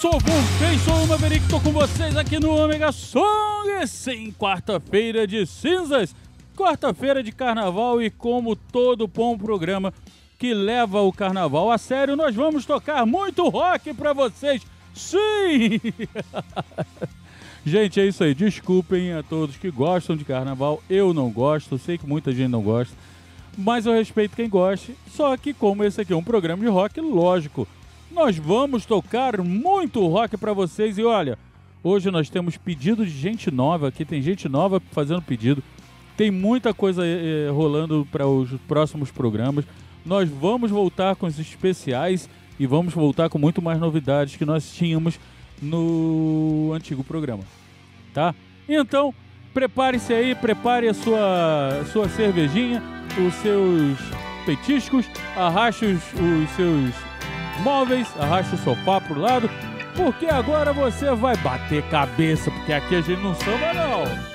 aí, pessoal? Voltei, sou o Maverick, tô com vocês aqui no Omega Song, sim, quarta-feira de cinzas, quarta-feira de carnaval e como todo bom programa que leva o carnaval a sério, nós vamos tocar muito rock pra vocês, sim! gente, é isso aí, desculpem a todos que gostam de carnaval, eu não gosto, sei que muita gente não gosta, mas eu respeito quem goste, só que como esse aqui é um programa de rock, lógico, nós vamos tocar muito rock para vocês e olha, hoje nós temos pedido de gente nova aqui, tem gente nova fazendo pedido. Tem muita coisa eh, rolando para os próximos programas. Nós vamos voltar com os especiais e vamos voltar com muito mais novidades que nós tínhamos no antigo programa, tá? Então, prepare-se aí, prepare a sua, sua cervejinha, os seus petiscos, arraste os, os seus móveis, arraste o sofá pro lado, porque agora você vai bater cabeça, porque aqui a gente não samba não.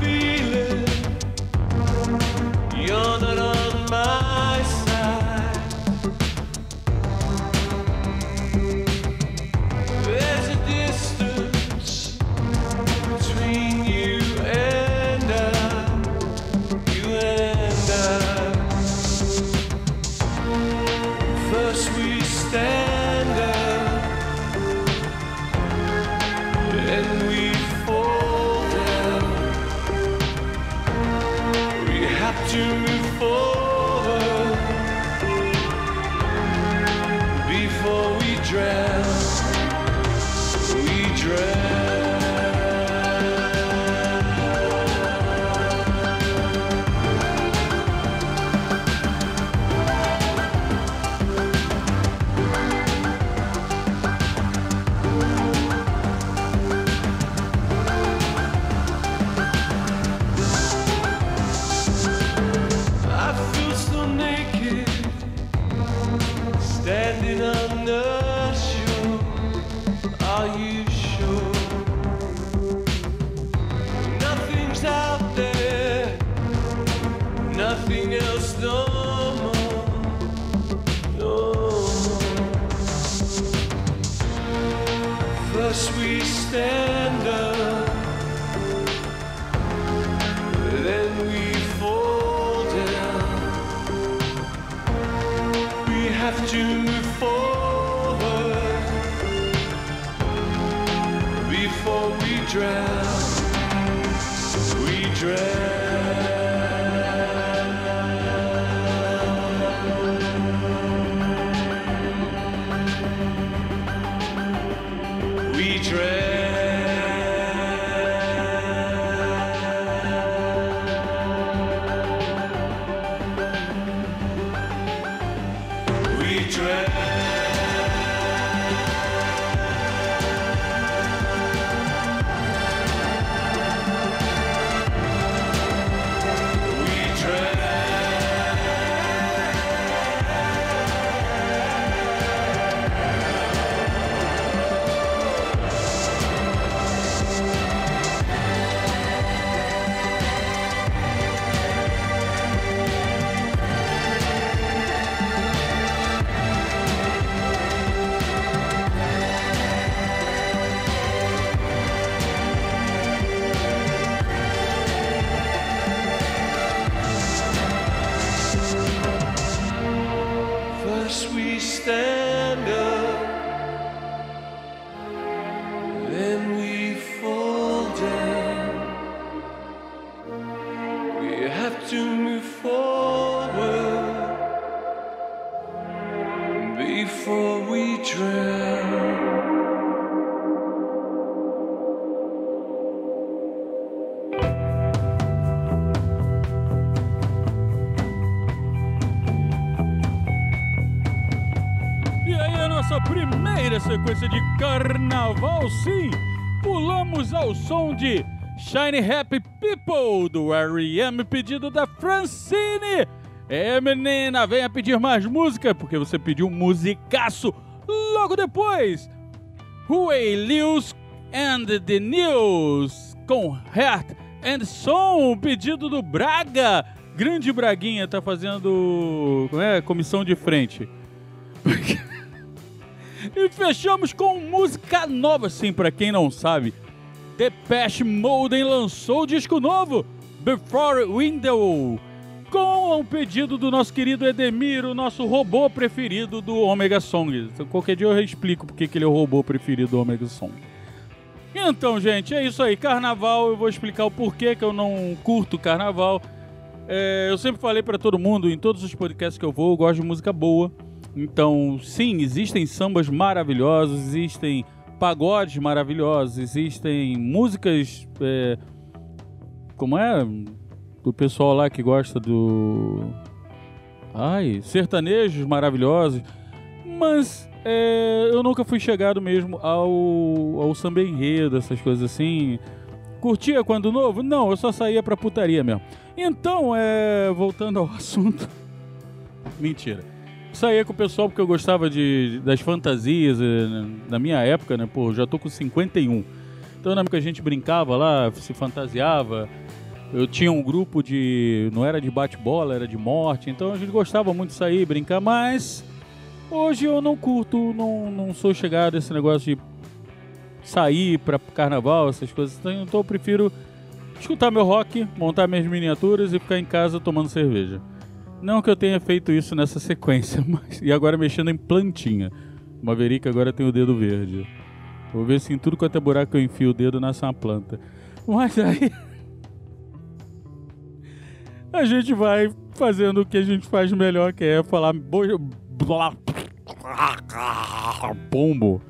Be. Carnaval, sim! Pulamos ao som de Shiny Happy People do R.E.M. pedido da Francine! É, menina, venha pedir mais música, porque você pediu um musicaço logo depois! Huey Lewis and the News com Heart and Soul, pedido do Braga! Grande Braguinha tá fazendo como é, comissão de frente. E fechamos com música nova, sim, pra quem não sabe. Depeche Mode lançou o disco novo, Before Window, com um pedido do nosso querido Edemir, o nosso robô preferido do Omega Song. Então, qualquer dia eu explico porque que ele é o robô preferido do Omega Song. Então, gente, é isso aí. Carnaval, eu vou explicar o porquê que eu não curto carnaval. É, eu sempre falei pra todo mundo, em todos os podcasts que eu vou, eu gosto de música boa. Então, sim, existem sambas maravilhosos, existem pagodes maravilhosos, existem músicas. é, como é? Do pessoal lá que gosta do. Ai, sertanejos maravilhosos. Mas é, eu nunca fui chegado mesmo ao, ao samba enredo, essas coisas assim. Curtia quando novo? Não, eu só saía pra putaria mesmo. Então, é, voltando ao assunto. Mentira. Saía com o pessoal porque eu gostava de, das fantasias eh, na minha época, né? Pô, já tô com 51. Então na época a gente brincava lá, se fantasiava. Eu tinha um grupo de. não era de bate-bola, era de morte. Então a gente gostava muito de sair, brincar, mas hoje eu não curto, não, não sou chegado a esse negócio de sair pra carnaval, essas coisas. Então eu prefiro escutar meu rock, montar minhas miniaturas e ficar em casa tomando cerveja. Não que eu tenha feito isso nessa sequência, mas. E agora mexendo em plantinha. Maverick agora tem o dedo verde. Vou ver se em tudo quanto é buraco eu enfio o dedo nasce uma planta. Mas aí. A gente vai fazendo o que a gente faz melhor, que é falar. bo- blá- Pombo.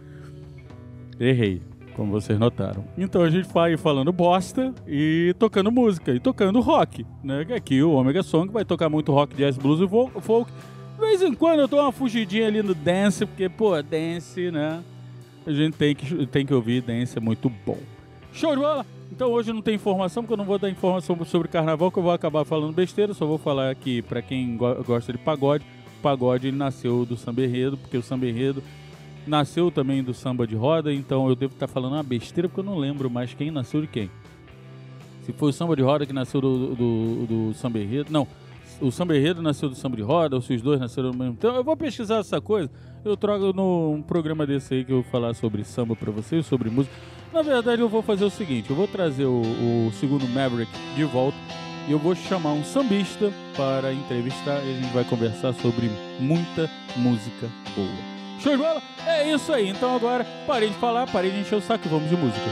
Errei, como vocês notaram. Então a gente vai falando bosta e tocando música, e tocando rock, né? Aqui o Omega Song vai tocar muito rock, jazz, blues e folk. De vez em quando eu dou uma fugidinha ali no dance, porque, pô, dance, né? A gente tem que, tem que ouvir, dance é muito bom. Show de bola! Então hoje não tem informação, porque eu não vou dar informação sobre carnaval, que eu vou acabar falando besteira, só vou falar aqui pra quem go- gosta de pagode. O pagode ele nasceu do samba enredo, porque o samba enredo nasceu também do samba de roda, então eu devo estar falando uma besteira, porque eu não lembro mais quem nasceu de quem. Se foi o samba de roda que nasceu do, do, do samba enredo, não. O samba enredo nasceu do samba de roda, ou se os dois nasceram ao mesmo tempo. Eu vou pesquisar essa coisa. Eu trago num programa desse aí que eu vou falar sobre samba pra vocês, sobre música. Na verdade, eu vou fazer o seguinte: eu vou trazer o, o segundo Maverick de volta e eu vou chamar um sambista para entrevistar e a gente vai conversar sobre muita música boa. Show de bola? É isso aí. Então agora, parei de falar, parei de encher o saco e vamos de música.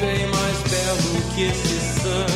Bem mais belo que esse sangue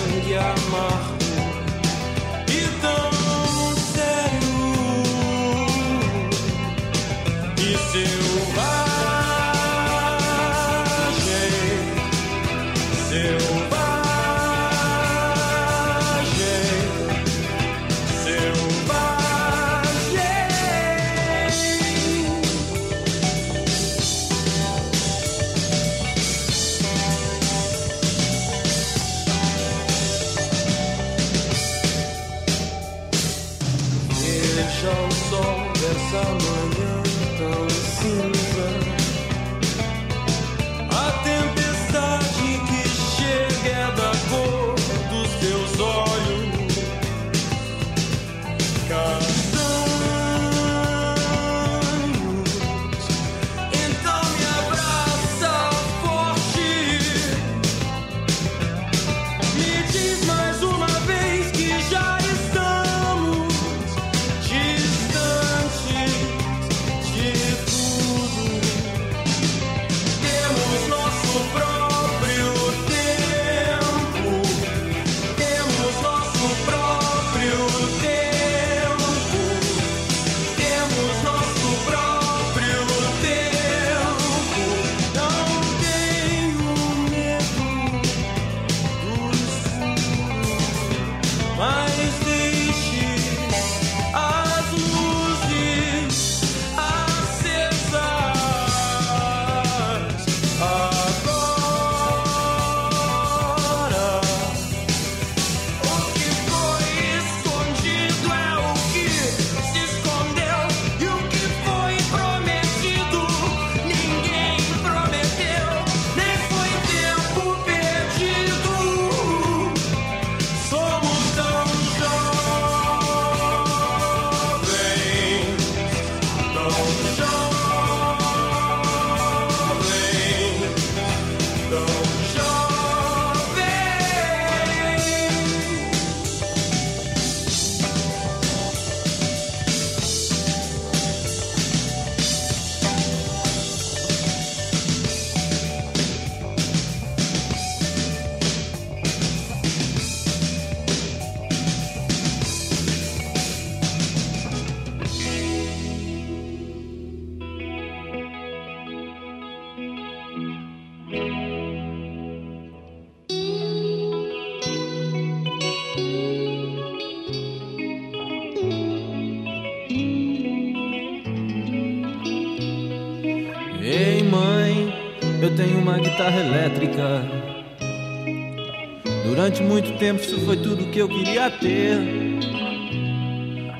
tempo isso foi tudo que eu queria ter.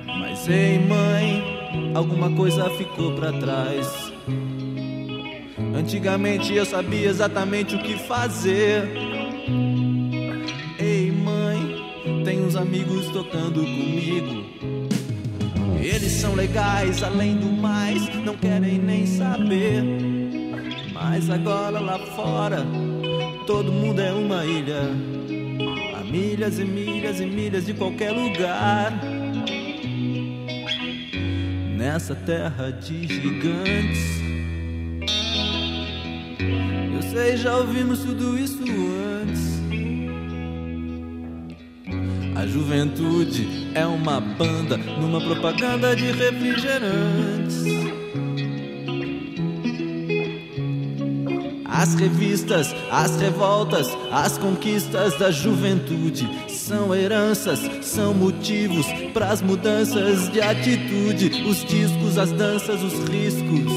Mas ei mãe, alguma coisa ficou pra trás. Antigamente eu sabia exatamente o que fazer. Ei mãe, tem uns amigos tocando comigo. Eles são legais, além do mais, não querem nem saber. Mas agora lá fora, todo mundo é uma ilha. Milhas e milhas e milhas de qualquer lugar. Nessa terra de gigantes. Eu sei, já ouvimos tudo isso antes. A juventude é uma banda numa propaganda de refrigerantes. As revistas, as revoltas, as conquistas da juventude são heranças, são motivos para as mudanças de atitude. Os discos, as danças, os riscos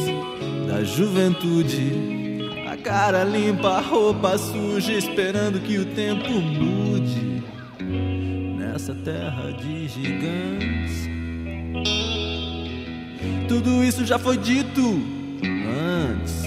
da juventude. A cara limpa, a roupa suja, esperando que o tempo mude. Nessa terra de gigantes. Tudo isso já foi dito antes.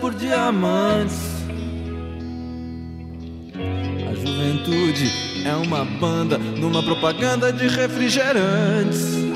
Por diamantes. A juventude é uma banda numa propaganda de refrigerantes.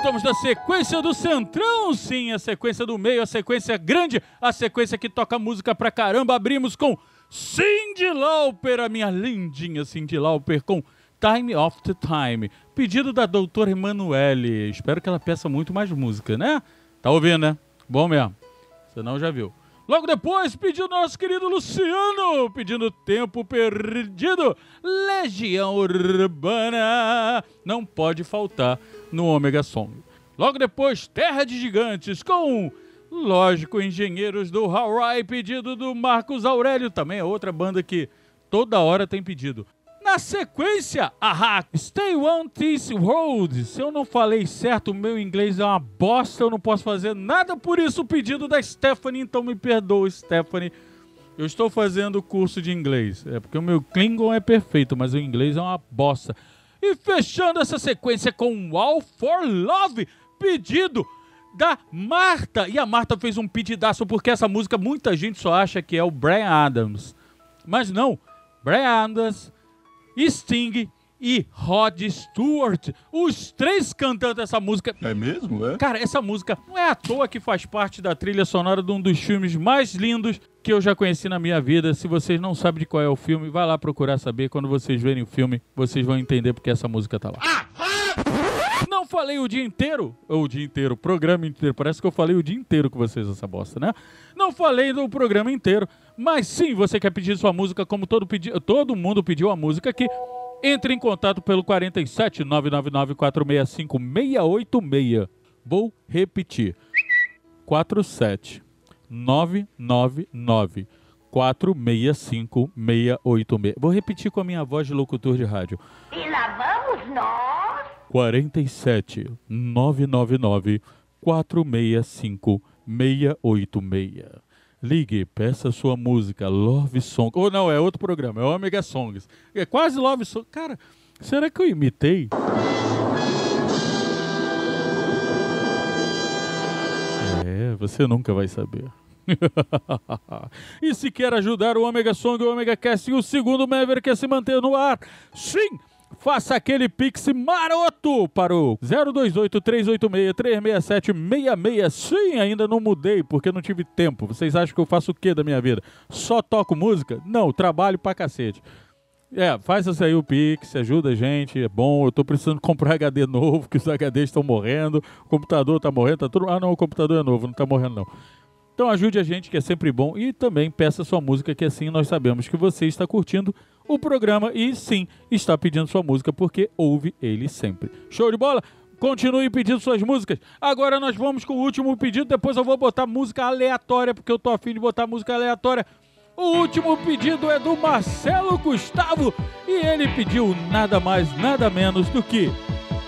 Voltamos da sequência do Centrão, sim, a sequência do meio, a sequência grande, a sequência que toca música pra caramba. Abrimos com Cindy Lauper, a minha lindinha Cindy Lauper, com Time After Time, pedido da doutora Emanuele. Espero que ela peça muito mais música, né? Tá ouvindo, né? Bom mesmo. Senão já viu. Logo depois, pediu nosso querido Luciano, pedindo tempo perdido. Legião Urbana. Não pode faltar no Omega Song. Logo depois, Terra de Gigantes, com, lógico, Engenheiros do Hawaii, pedido do Marcos Aurélio. Também é outra banda que toda hora tem pedido. Na sequência, Aha, Stay On This Road. Se eu não falei certo, meu inglês é uma bosta, eu não posso fazer nada por isso. O pedido da Stephanie, então me perdoa, Stephanie. Eu estou fazendo curso de inglês. É porque o meu Klingon é perfeito, mas o inglês é uma bosta. E fechando essa sequência com All for Love, pedido da Marta. E a Marta fez um pedidaço porque essa música muita gente só acha que é o Brian Adams. Mas não, Brian Adams, Sting e Rod Stewart, os três cantando essa música. É mesmo? É? Cara, essa música não é à toa que faz parte da trilha sonora de um dos filmes mais lindos que eu já conheci na minha vida. Se vocês não sabem de qual é o filme, vai lá procurar saber. Quando vocês verem o filme, vocês vão entender porque essa música tá lá. Não falei o dia inteiro, ou o dia inteiro, o programa inteiro. Parece que eu falei o dia inteiro com vocês essa bosta, né? Não falei do programa inteiro, mas sim, você quer pedir sua música como todo, pedi todo mundo pediu a música aqui. Entre em contato pelo 47 999 465 686. Vou repetir. 47 999 465 686. Vou repetir com a minha voz de locutor de rádio. E lá vamos nós. 47 999 465 686. Ligue, peça sua música Love Song. Ou não, é outro programa, é Omega Songs. É quase Love Song. Cara, será que eu imitei? É, você nunca vai saber. e se quer ajudar o Omega Song e o Omega Cast e o segundo Maverick a se manter no ar, sim! Faça aquele pix maroto para o 028-386-367-66. Sim, ainda não mudei porque não tive tempo. Vocês acham que eu faço o que da minha vida? Só toco música? Não, trabalho pra cacete. É, faz isso aí o Pix, ajuda a gente, é bom. Eu tô precisando comprar HD novo, que os HDs estão morrendo, o computador tá morrendo, tá tudo. Ah, não, o computador é novo, não tá morrendo não. Então ajude a gente, que é sempre bom, e também peça sua música, que assim nós sabemos que você está curtindo o programa e sim está pedindo sua música porque ouve ele sempre. Show de bola? Continue pedindo suas músicas. Agora nós vamos com o último pedido, depois eu vou botar música aleatória, porque eu tô afim de botar música aleatória. O último pedido é do Marcelo Gustavo e ele pediu nada mais, nada menos do que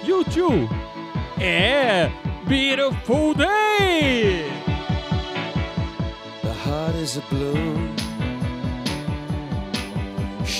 YouTube. É Beautiful Day! The heart is a balloon,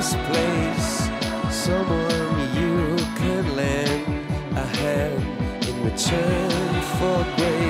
this place. Someone you can lend a hand in return for grace.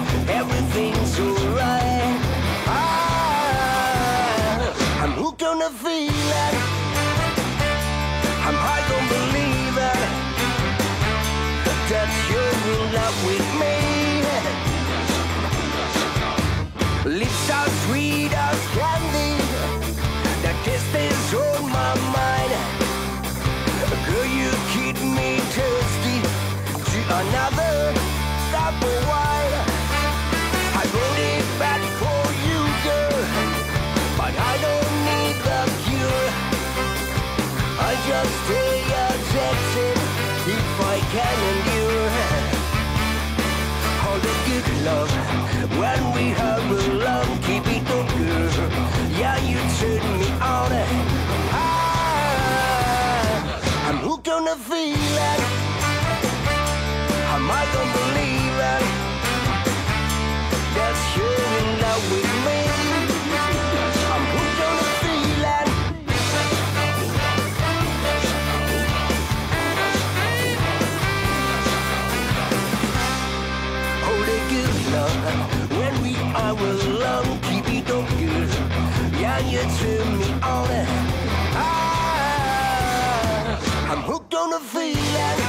can you hold a good love when we have love keep it up yeah you turn me on. Ah, I'm hooked on the feeling. Am I gonna believe it? That's you. Yeah.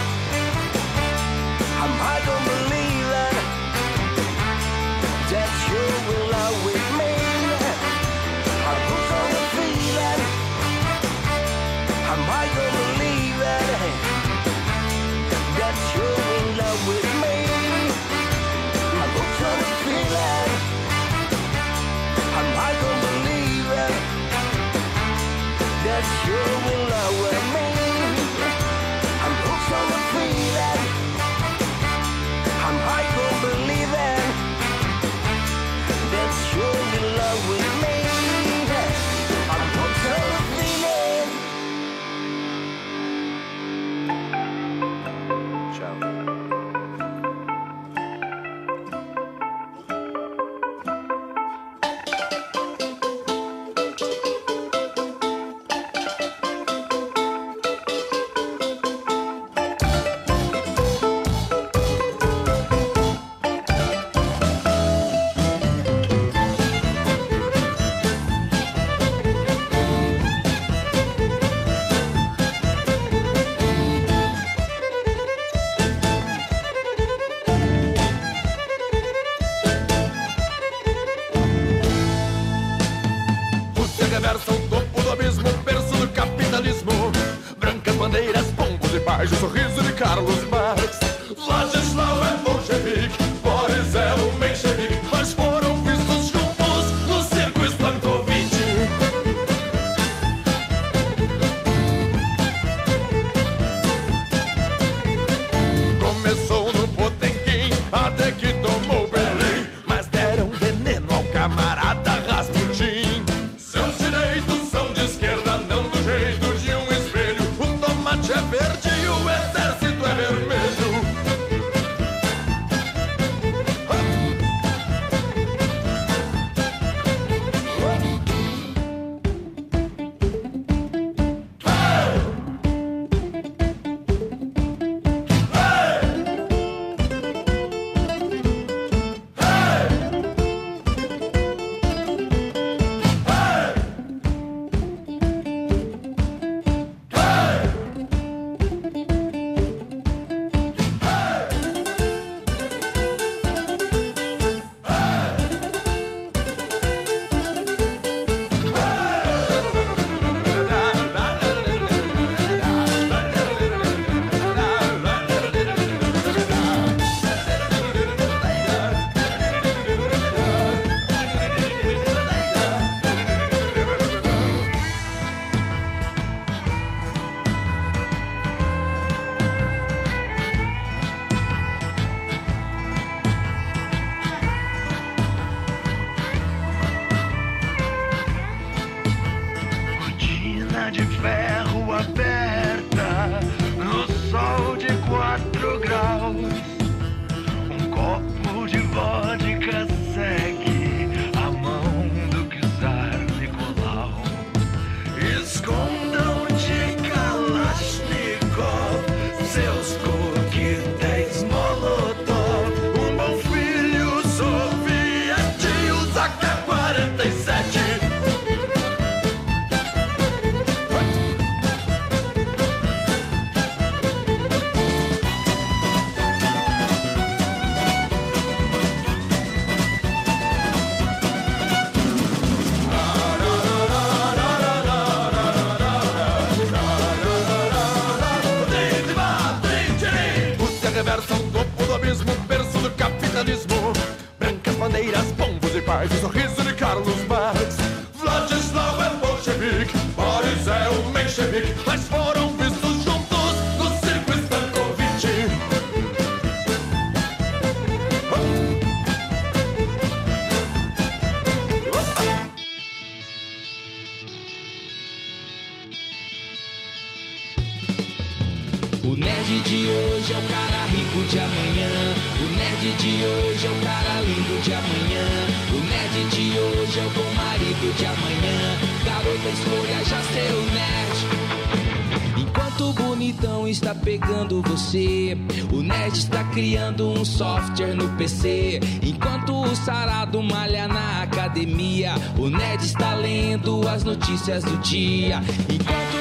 criando um software no PC. Enquanto o sarado malha na academia, o Ned está lendo as notícias do dia. Enquanto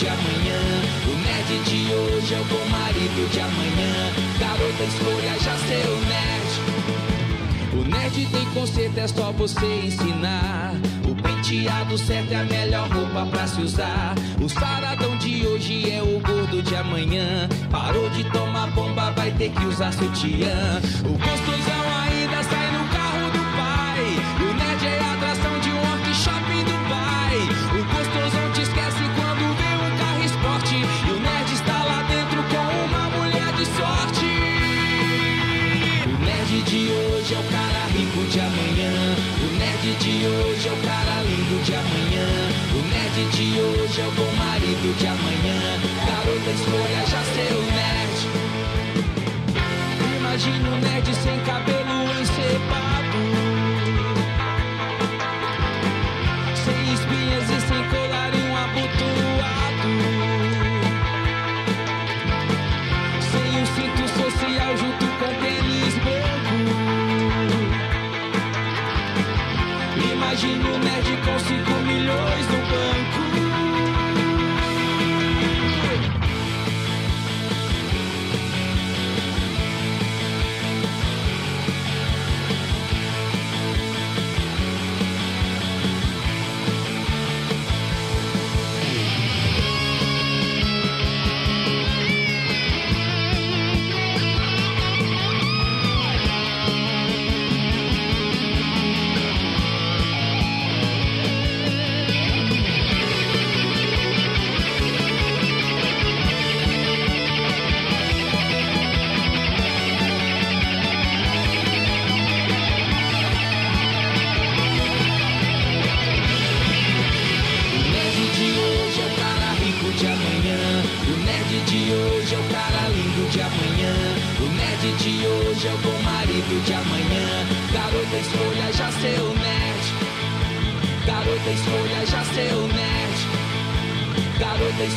de amanhã. O nerd de hoje é o bom marido de amanhã. Garota escolha já ser o nerd. O nerd tem conceito, é só você ensinar. O penteado certo é a melhor roupa pra se usar. O saradão de hoje é o gordo de amanhã. Parou de tomar bomba, vai ter que usar sutiã. O gostoso é nerd de hoje é o cara lindo de amanhã. O nerd de hoje é o bom marido de amanhã. Garota, escolha já ser o nerd. Imagina o nerd sem cabelo encepado. milhões no banco.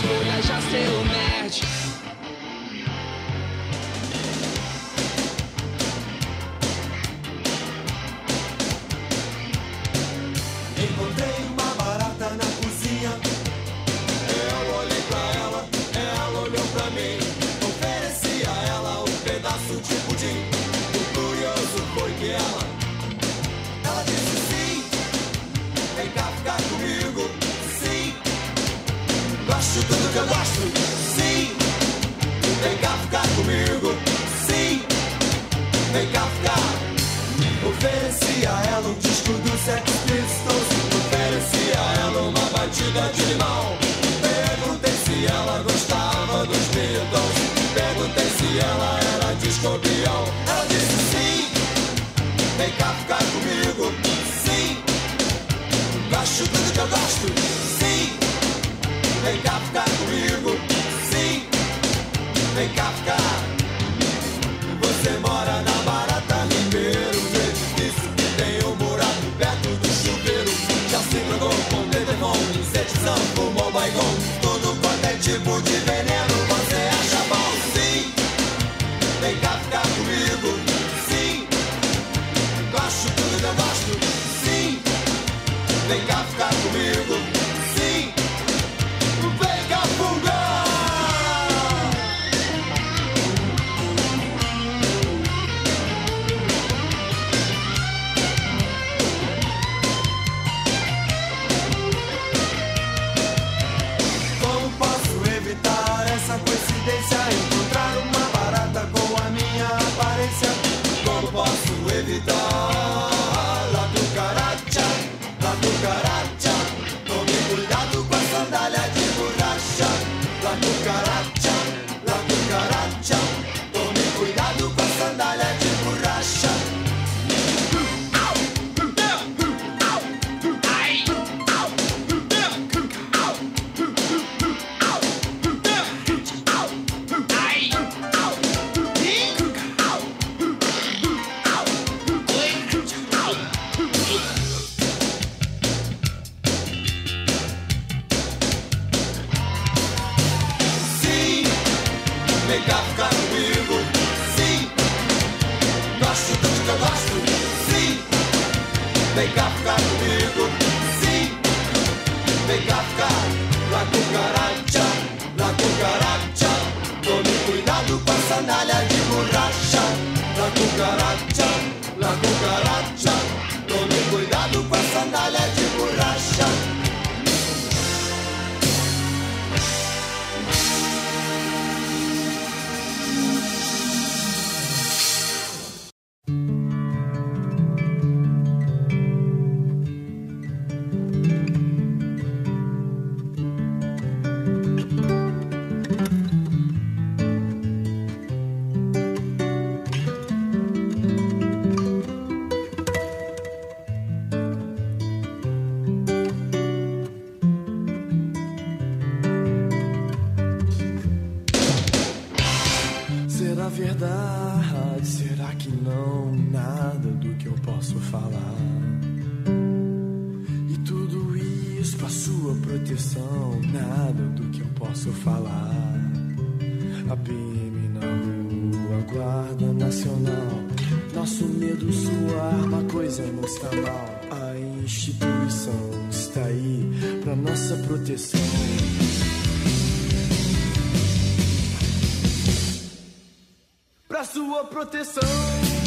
vou viajar seu nerd. Encontrei eu gosto. Sim, vem cá ficar comigo. Sim, vem cá ficar. Você mora na barata Ribeiro. É difícil que um buraco perto do chuveiro. Já se drogou com telefone, insetizando, fumou baigon. Tudo quanto é tipo de nossa proteção. Pra sua proteção.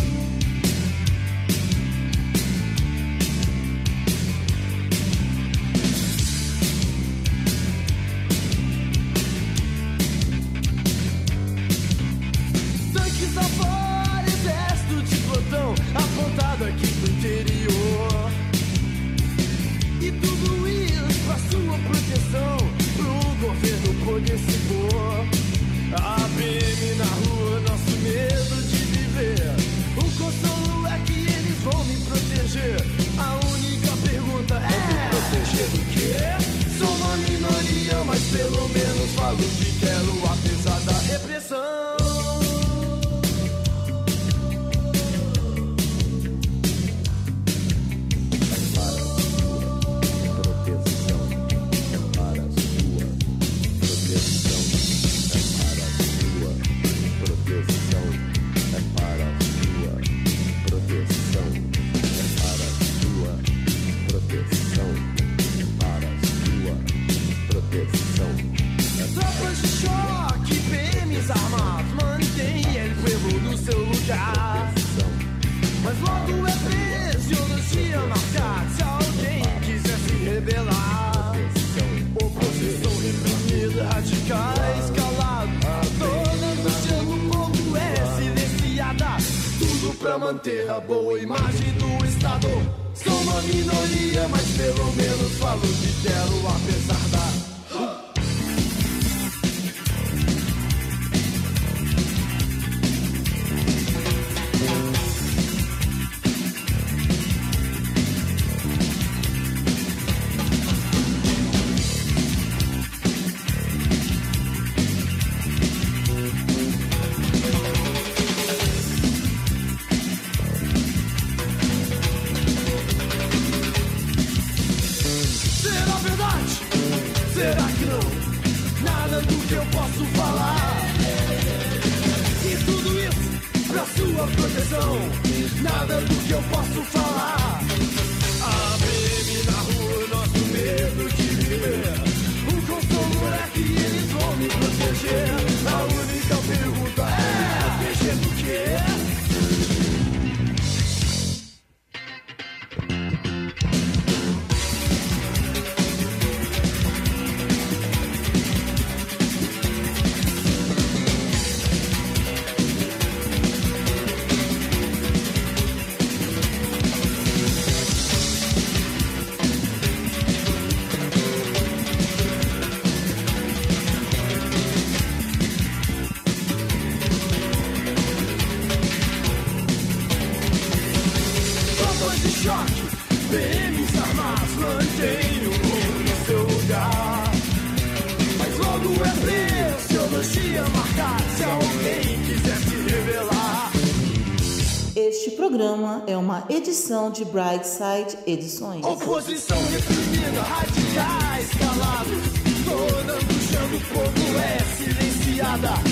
é uma edição de Brightside Edições. Oposição reprimida, radicais calados, toda no chão povo é silenciada.